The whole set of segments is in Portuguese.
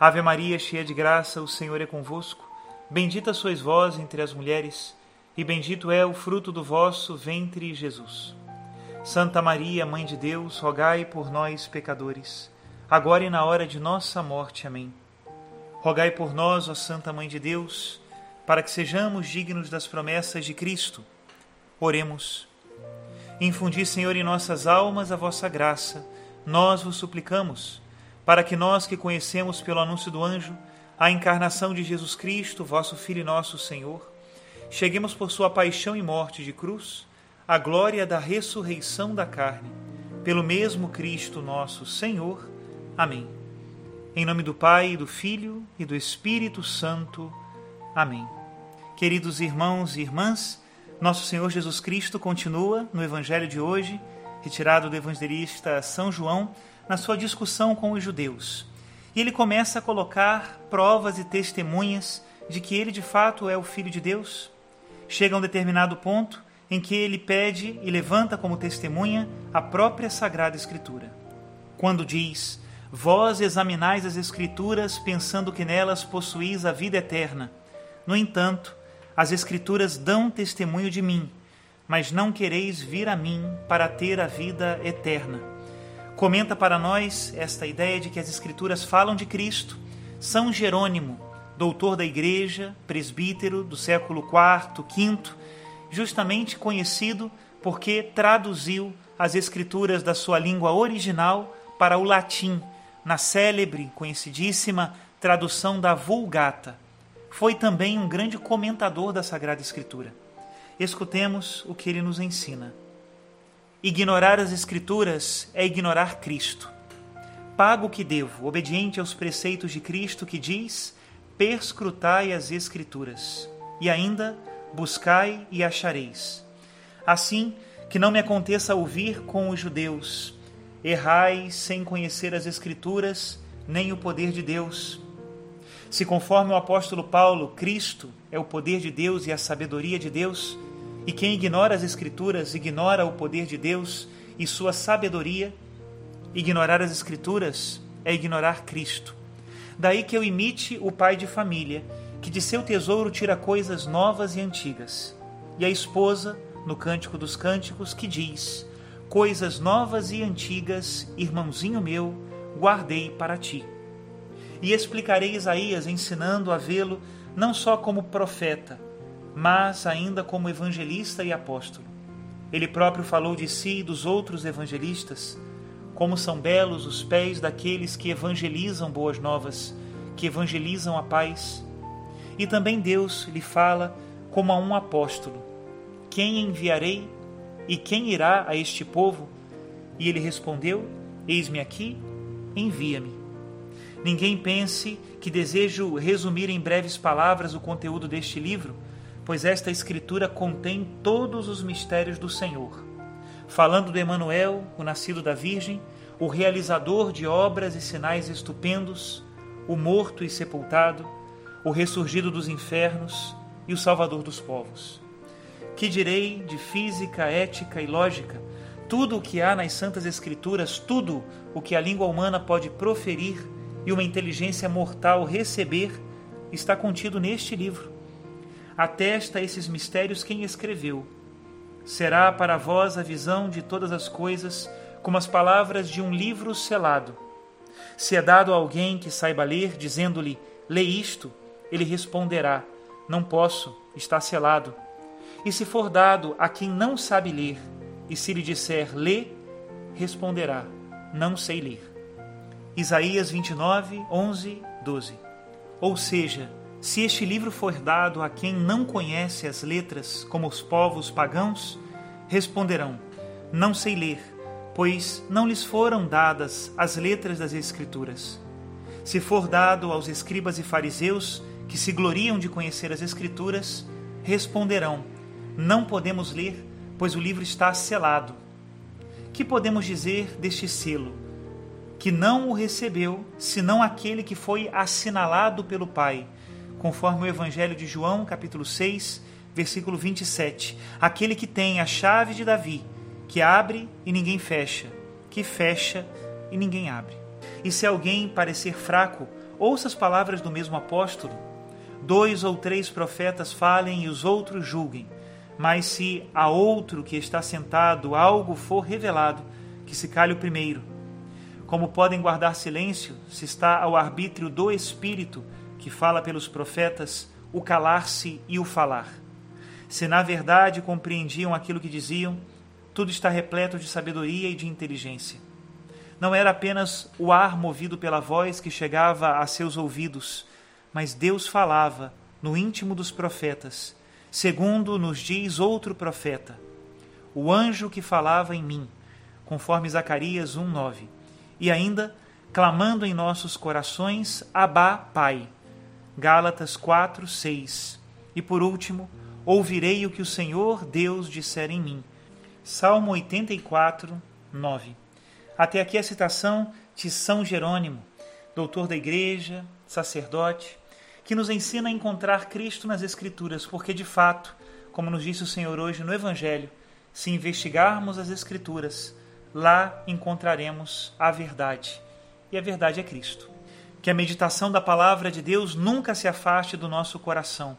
Ave Maria, cheia de graça, o Senhor é convosco. Bendita sois vós entre as mulheres, e bendito é o fruto do vosso ventre, Jesus. Santa Maria, Mãe de Deus, rogai por nós, pecadores, agora e na hora de nossa morte. Amém. Rogai por nós, ó Santa Mãe de Deus, para que sejamos dignos das promessas de Cristo. Oremos. Infundi, Senhor, em nossas almas a vossa graça, nós vos suplicamos para que nós que conhecemos pelo anúncio do anjo a encarnação de Jesus Cristo, vosso Filho e nosso Senhor, cheguemos por sua paixão e morte de cruz à glória da ressurreição da carne, pelo mesmo Cristo nosso Senhor. Amém. Em nome do Pai, do Filho e do Espírito Santo. Amém. Queridos irmãos e irmãs, nosso Senhor Jesus Cristo continua no Evangelho de hoje, retirado do evangelista São João, na sua discussão com os judeus. E ele começa a colocar provas e testemunhas de que ele de fato é o Filho de Deus. Chega a um determinado ponto em que ele pede e levanta como testemunha a própria Sagrada Escritura. Quando diz: Vós examinais as Escrituras pensando que nelas possuís a vida eterna. No entanto, as Escrituras dão testemunho de mim, mas não quereis vir a mim para ter a vida eterna comenta para nós esta ideia de que as Escrituras falam de Cristo. São Jerônimo, doutor da Igreja, presbítero do século IV, V, justamente conhecido porque traduziu as Escrituras da sua língua original para o latim, na célebre, conhecidíssima tradução da Vulgata. Foi também um grande comentador da Sagrada Escritura. Escutemos o que ele nos ensina. Ignorar as Escrituras é ignorar Cristo. Pago o que devo, obediente aos preceitos de Cristo que diz: perscrutai as Escrituras, e ainda buscai e achareis. Assim, que não me aconteça ouvir com os judeus: errai sem conhecer as Escrituras, nem o poder de Deus. Se, conforme o apóstolo Paulo, Cristo é o poder de Deus e a sabedoria de Deus, e quem ignora as Escrituras ignora o poder de Deus e sua sabedoria. Ignorar as Escrituras é ignorar Cristo. Daí que eu imite o pai de família, que de seu tesouro tira coisas novas e antigas. E a esposa, no Cântico dos Cânticos, que diz: Coisas novas e antigas, irmãozinho meu, guardei para ti. E explicarei Isaías ensinando a vê-lo não só como profeta, mas ainda como evangelista e apóstolo. Ele próprio falou de si e dos outros evangelistas, como são belos os pés daqueles que evangelizam boas novas, que evangelizam a paz. E também Deus lhe fala como a um apóstolo: Quem enviarei e quem irá a este povo? E ele respondeu: Eis-me aqui, envia-me. Ninguém pense que desejo resumir em breves palavras o conteúdo deste livro pois esta escritura contém todos os mistérios do Senhor. Falando de Emanuel, o nascido da Virgem, o realizador de obras e sinais estupendos, o morto e sepultado, o ressurgido dos infernos e o salvador dos povos. Que direi de física, ética e lógica? Tudo o que há nas Santas Escrituras, tudo o que a língua humana pode proferir e uma inteligência mortal receber, está contido neste livro atesta esses mistérios quem escreveu. Será para vós a visão de todas as coisas como as palavras de um livro selado. Se é dado a alguém que saiba ler, dizendo-lhe: Lê isto, ele responderá: Não posso, está selado. E se for dado a quem não sabe ler, e se lhe disser lê, responderá: Não sei ler. Isaías 29, 11, 12. Ou seja, se este livro for dado a quem não conhece as letras, como os povos pagãos, responderão: Não sei ler, pois não lhes foram dadas as letras das Escrituras. Se for dado aos escribas e fariseus, que se gloriam de conhecer as Escrituras, responderão: Não podemos ler, pois o livro está selado. Que podemos dizer deste selo? Que não o recebeu, senão aquele que foi assinalado pelo Pai, conforme o Evangelho de João, capítulo 6, versículo 27. Aquele que tem a chave de Davi, que abre e ninguém fecha, que fecha e ninguém abre. E se alguém parecer fraco, ouça as palavras do mesmo apóstolo. Dois ou três profetas falem e os outros julguem. Mas se a outro que está sentado algo for revelado, que se cale o primeiro. Como podem guardar silêncio se está ao arbítrio do Espírito, que fala pelos profetas, o calar-se e o falar? Se na verdade compreendiam aquilo que diziam, tudo está repleto de sabedoria e de inteligência. Não era apenas o ar movido pela voz que chegava a seus ouvidos, mas Deus falava no íntimo dos profetas segundo nos diz outro profeta, o anjo que falava em mim, conforme Zacarias 1:9. E ainda clamando em nossos corações, Abá, Pai. Gálatas 4:6. E por último, ouvirei o que o Senhor Deus disser em mim. Salmo 84, 9. Até aqui a citação de São Jerônimo, doutor da Igreja, sacerdote, que nos ensina a encontrar Cristo nas Escrituras, porque de fato, como nos disse o Senhor hoje no Evangelho, se investigarmos as Escrituras, lá encontraremos a verdade. E a verdade é Cristo. Que a meditação da palavra de Deus nunca se afaste do nosso coração,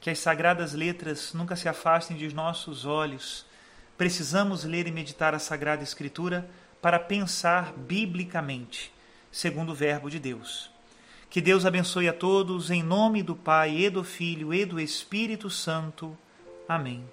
que as sagradas letras nunca se afastem de nossos olhos. Precisamos ler e meditar a Sagrada Escritura para pensar biblicamente, segundo o Verbo de Deus. Que Deus abençoe a todos, em nome do Pai, e do Filho, e do Espírito Santo. Amém.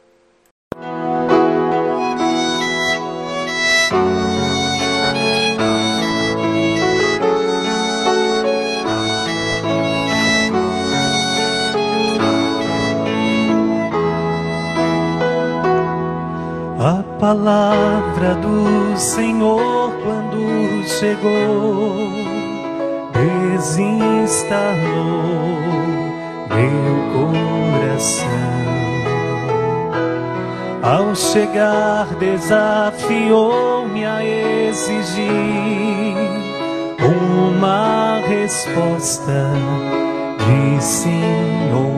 Chegou desinstalou meu coração. Ao chegar, desafiou-me a exigir uma resposta de sim ou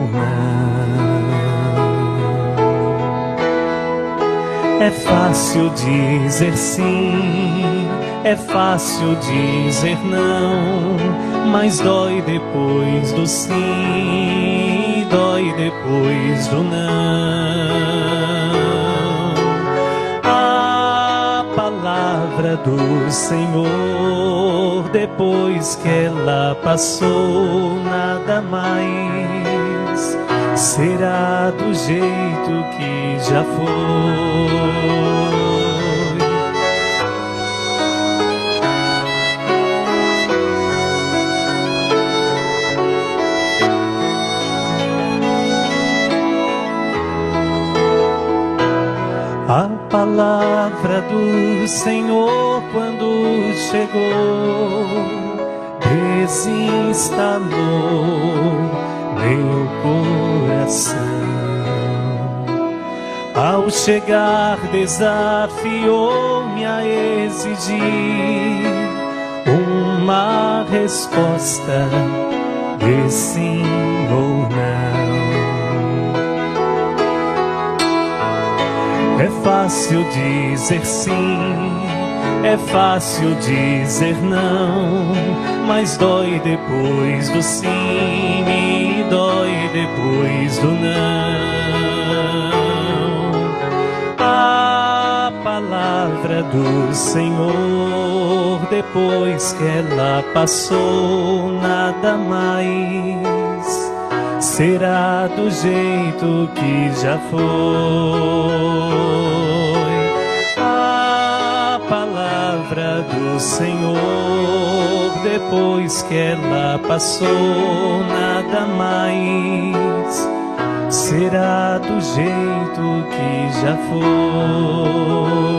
É fácil dizer sim é fácil dizer não, mas dói depois do sim, dói depois do não. A palavra do Senhor, depois que ela passou, nada mais será do jeito que já foi. A palavra do Senhor, quando chegou, desinstalou meu coração. Ao chegar, desafiou-me a exigir uma resposta de sim ou não. É fácil dizer sim, é fácil dizer não, mas dói depois do sim e dói depois do não. A palavra do Senhor, depois que ela passou, nada mais será do jeito que já foi. A palavra do Senhor, depois que ela passou, nada mais será do jeito que já foi.